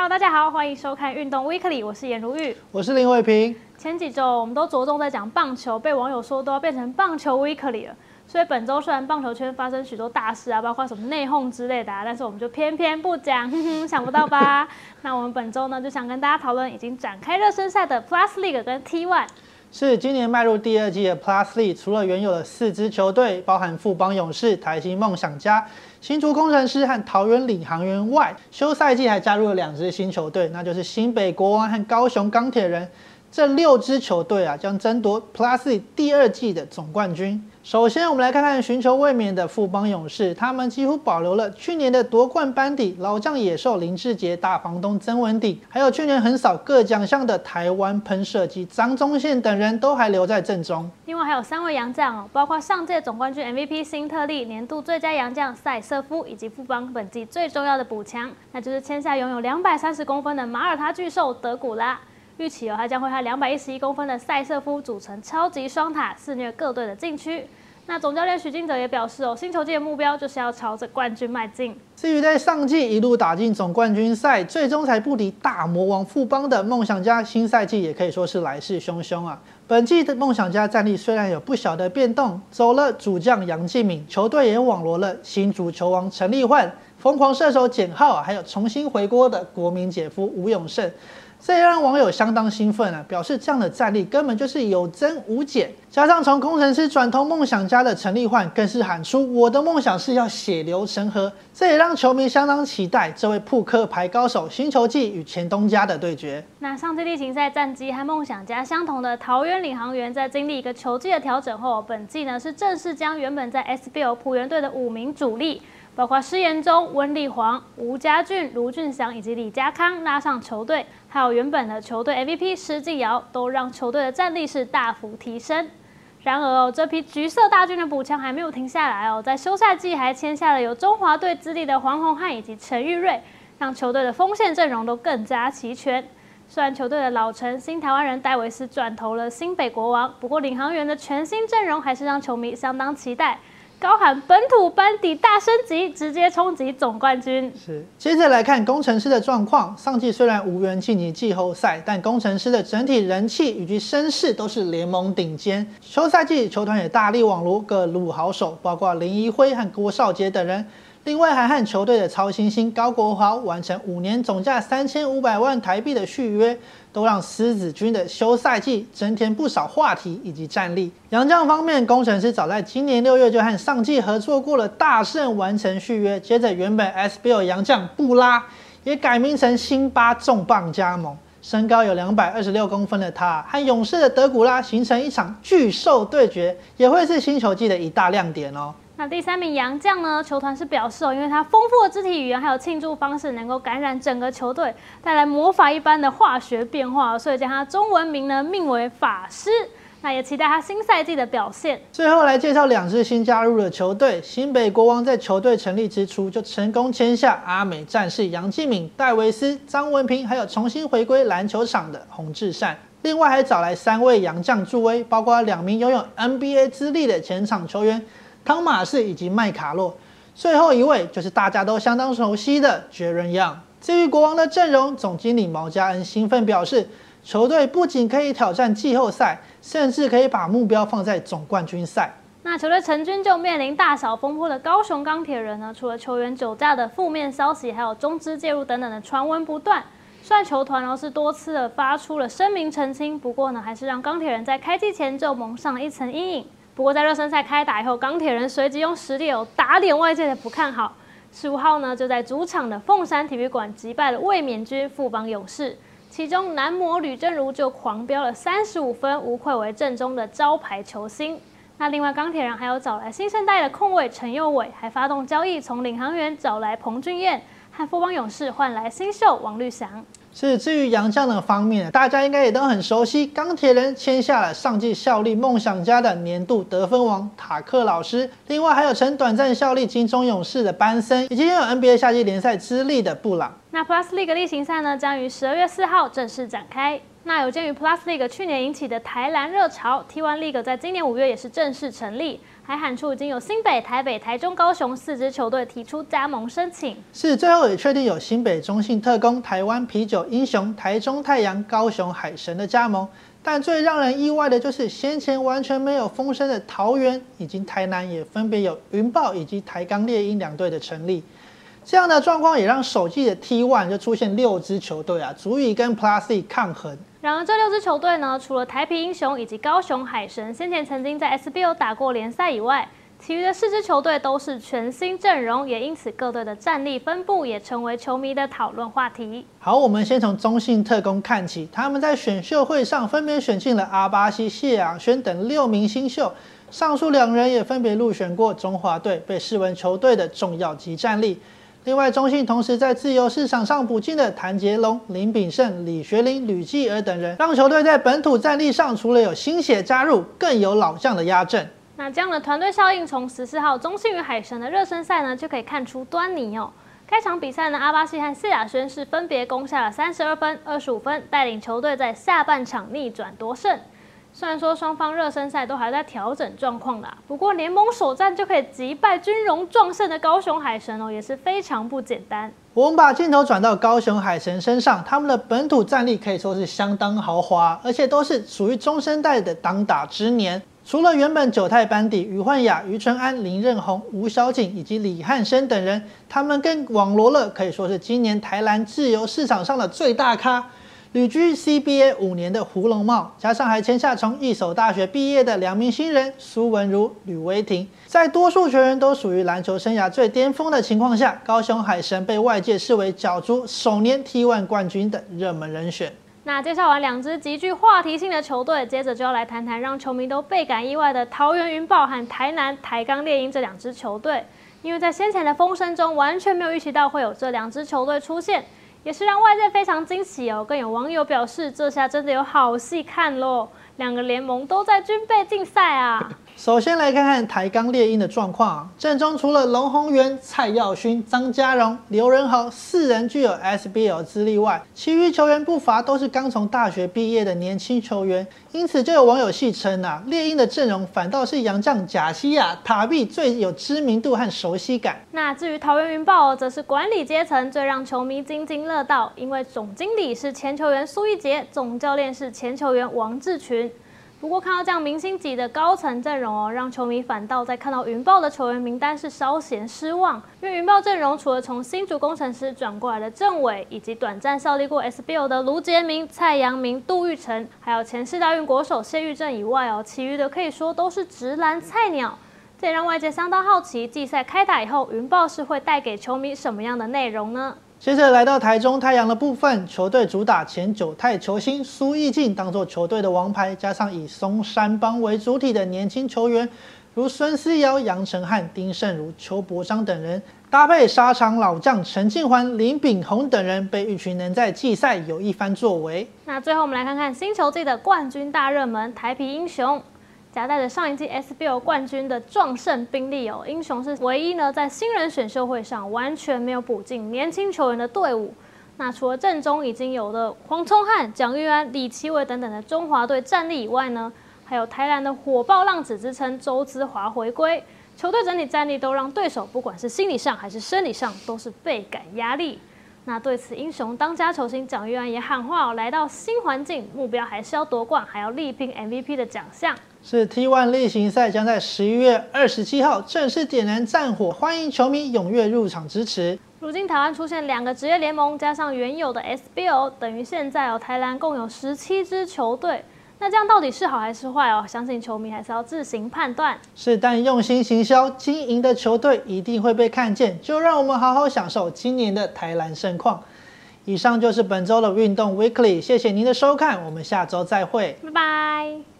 Hello，大家好，欢迎收看运动 Weekly，我是颜如玉，我是林伟平。前几周我们都着重在讲棒球，被网友说都要变成棒球 Weekly 了。所以本周虽然棒球圈发生许多大事啊，包括什么内讧之类的，啊，但是我们就偏偏不讲，哼哼，想不到吧？那我们本周呢，就想跟大家讨论已经展开热身赛的 Plus League 跟 T1。是今年迈入第二季的 Plus League，除了原有的四支球队，包含富邦勇士、台新梦想家、新竹工程师和桃园领航员外，休赛季还加入了两支新球队，那就是新北国王和高雄钢铁人。这六支球队啊，将争夺 Plus 第二季的总冠军。首先，我们来看看寻求卫冕的富邦勇士，他们几乎保留了去年的夺冠班底，老将野兽林志杰、大房东曾文鼎，还有去年横扫各奖项的台湾喷射机张宗宪等人都还留在阵中。另外还有三位洋将哦，包括上届总冠军 MVP 辛特利、年度最佳洋将塞瑟夫，以及富邦本季最重要的补强，那就是签下拥有两百三十公分的马耳他巨兽德古拉。预期哦，他将会和两百一十一公分的塞瑟夫组成超级双塔，肆虐各队的禁区。那总教练许金泽也表示哦，新球季的目标就是要朝着冠军迈进。至于在上季一路打进总冠军赛，最终才不敌大魔王富邦的梦想家，新赛季也可以说是来势汹汹啊。本季的梦想家战力虽然有不小的变动，走了主将杨敬敏，球队也网罗了新足球王陈立焕、疯狂射手简浩，还有重新回锅的国民姐夫吴永胜。这也让网友相当兴奋啊，表示这样的战力根本就是有增无减。加上从工程师转投梦想家的陈立焕，更是喊出我的梦想是要血流成河。这也让球迷相当期待这位扑克牌高手新球季与前东家的对决。那上季例行赛战绩和梦想家相同的桃园领航员，在经历一个球季的调整后，本季呢是正式将原本在 SBL 浦原队的五名主力。包括施延中、温立煌、吴家俊、卢俊祥以及李家康拉上球队，还有原本的球队 MVP 施晋尧，都让球队的战力是大幅提升。然而哦，这批橘色大军的补强还没有停下来哦，在休赛季还签下了有中华队资历的黄宏汉以及陈玉瑞，让球队的锋线阵容都更加齐全。虽然球队的老臣新台湾人戴维斯转投了新北国王，不过领航员的全新阵容还是让球迷相当期待。高喊本土班底大升级，直接冲击总冠军。是，接着来看工程师的状况。上季虽然无缘晋级季后赛，但工程师的整体人气以及声势都是联盟顶尖。休赛季球团也大力网罗各路好手，包括林一辉和郭少杰等人。另外还和球队的超新星高国豪完成五年总价三千五百万台币的续约。都让狮子军的休赛季增添不少话题以及战力。杨将方面，工程师早在今年六月就和上季合作过了，大胜完成续约。接着，原本 SBL 杨将布拉也改名成辛巴重磅加盟，身高有两百二十六公分的他，和勇士的德古拉形成一场巨兽对决，也会是新球季的一大亮点哦。那第三名杨将呢？球团是表示哦，因为他丰富的肢体语言还有庆祝方式，能够感染整个球队，带来魔法一般的化学变化，所以将他中文名呢命为法师。那也期待他新赛季的表现。最后来介绍两支新加入的球队：新北国王在球队成立之初就成功签下阿美战士杨继敏、戴维斯、张文平，还有重新回归篮球场的洪志善。另外还找来三位洋将助威，包括两名拥有 NBA 资历的前场球员。汤马士以及麦卡洛，最后一位就是大家都相当熟悉的杰伦杨。至于国王的阵容，总经理毛家恩兴奋表示，球队不仅可以挑战季后赛，甚至可以把目标放在总冠军赛。那球队成军就面临大小风波的高雄钢铁人呢？除了球员酒驾的负面消息，还有中资介入等等的传闻不断。虽然球团呢是多次的发出了声明澄清，不过呢还是让钢铁人在开季前就蒙上了一层阴影。不过在热身赛开打以后，钢铁人随即用实力有打脸外界的不看好。十五号呢，就在主场的凤山体育馆击败了卫冕军富邦勇士，其中男模吕正如就狂飙了三十五分，无愧为正中的招牌球星。那另外钢铁人还有找来新生代的控卫陈佑伟，还发动交易从领航员找来彭俊彦，和富邦勇士换来新秀王绿翔。是至于杨将的方面，大家应该也都很熟悉。钢铁人签下了上季效力梦想家的年度得分王塔克老师，另外还有曾短暂效力金钟勇士的班森，以及拥有 NBA 夏季联赛资历的布朗。那 Plus League 例行赛呢，将于十二月四号正式展开。那有鉴于 Plus League 去年引起的台篮热潮，T1 League 在今年五月也是正式成立，还喊出已经有新北、台北、台中、高雄四支球队提出加盟申请。是最后也确定有新北中信特工、台湾啤酒英雄、台中太阳、高雄海神的加盟。但最让人意外的就是，先前完全没有风声的桃园以及台南，也分别有云豹以及台钢猎鹰两队的成立。这样的状况也让首季的 T1 就出现六支球队啊，足以跟 Plus 抗衡。然而，这六支球队呢，除了台皮英雄以及高雄海神先前曾经在 SBO 打过联赛以外，其余的四支球队都是全新阵容，也因此各队的战力分布也成为球迷的讨论话题。好，我们先从中信特工看起，他们在选秀会上分别选进了阿巴西、谢养轩等六名新秀，上述两人也分别入选过中华队，被视为球队的重要级战力。另外，中信同时在自由市场上补进的谭杰龙、林炳胜、李学林、吕继儿等人，让球队在本土战力上除了有新血加入，更有老将的压阵。那这样的团队效应，从十四号中信与海神的热身赛呢，就可以看出端倪哦。开场比赛呢，阿巴西和谢亚轩是分别攻下了三十二分、二十五分，带领球队在下半场逆转夺胜。虽然说双方热身赛都还在调整状况啦，不过联盟首战就可以击败军容壮盛的高雄海神哦，也是非常不简单。我们把镜头转到高雄海神身上，他们的本土战力可以说是相当豪华，而且都是属于中生代的当打之年。除了原本九泰班底于焕雅、于春安、林任宏、吴小景以及李汉生等人，他们跟网罗了可以说是今年台篮自由市场上的最大咖。旅居 CBA 五年的胡龙茂，加上还签下从一所大学毕业的两名新人苏文如、吕威霆，在多数球员都属于篮球生涯最巅峰的情况下，高雄海神被外界视为角逐首年 T1 冠军的热门人选。那介绍完两支极具话题性的球队，接着就要来谈谈让球迷都倍感意外的桃园云豹和台南台钢猎鹰这两支球队，因为在先前的风声中，完全没有预期到会有这两支球队出现。也是让外界非常惊喜哦，更有网友表示，这下真的有好戏看喽！两个联盟都在军备竞赛啊。首先来看看台钢猎鹰的状况啊，阵中除了龙宏源、蔡耀勋、张家荣、刘仁豪四人具有 SBL 资历外，其余球员不乏都是刚从大学毕业的年轻球员，因此就有网友戏称啊，猎鹰的阵容反倒是洋将贾西亚、塔比最有知名度和熟悉感。那至于桃园云豹，则是管理阶层最让球迷津津乐道，因为总经理是前球员苏一杰，总教练是前球员王志群。不过看到这样明星级的高层阵容哦，让球迷反倒在看到云豹的球员名单是稍显失望。因为云豹阵容除了从新竹工程师转过来的郑伟，以及短暂效力过 SBL 的卢杰明、蔡阳明、杜玉成，还有前世大运国手谢玉正以外哦，其余的可以说都是直男菜鸟。这也让外界相当好奇，季赛开打以后，云豹是会带给球迷什么样的内容呢？接着来到台中太阳的部分，球队主打前九泰球星苏义静当做球队的王牌，加上以松山帮为主体的年轻球员，如孙思尧、杨成汉、丁胜儒、邱伯章等人，搭配沙场老将陈庆环、林炳宏等人，被预期能在季赛有一番作为。那最后我们来看看新球季的冠军大热门台皮英雄。夹带着上一季 SBL 冠军的壮盛兵力哦，英雄是唯一呢在新人选秀会上完全没有补进年轻球员的队伍。那除了阵中已经有的黄聪汉、蒋玉安、李奇伟等等的中华队战力以外呢，还有台南的火爆浪子之称周姿华回归，球队整体战力都让对手不管是心理上还是生理上都是倍感压力。那对此，英雄当家球星蒋玉安也喊话哦，来到新环境，目标还是要夺冠，还要力拼 MVP 的奖项。是 T1 例行赛将在十一月二十七号正式点燃战火，欢迎球迷踊跃入场支持。如今台湾出现两个职业联盟，加上原有的 SBO，等于现在哦，台篮共有十七支球队。那这样到底是好还是坏哦？相信球迷还是要自行判断。是，但用心行销、经营的球队一定会被看见。就让我们好好享受今年的台篮盛况。以上就是本周的运动 Weekly，谢谢您的收看，我们下周再会，拜拜。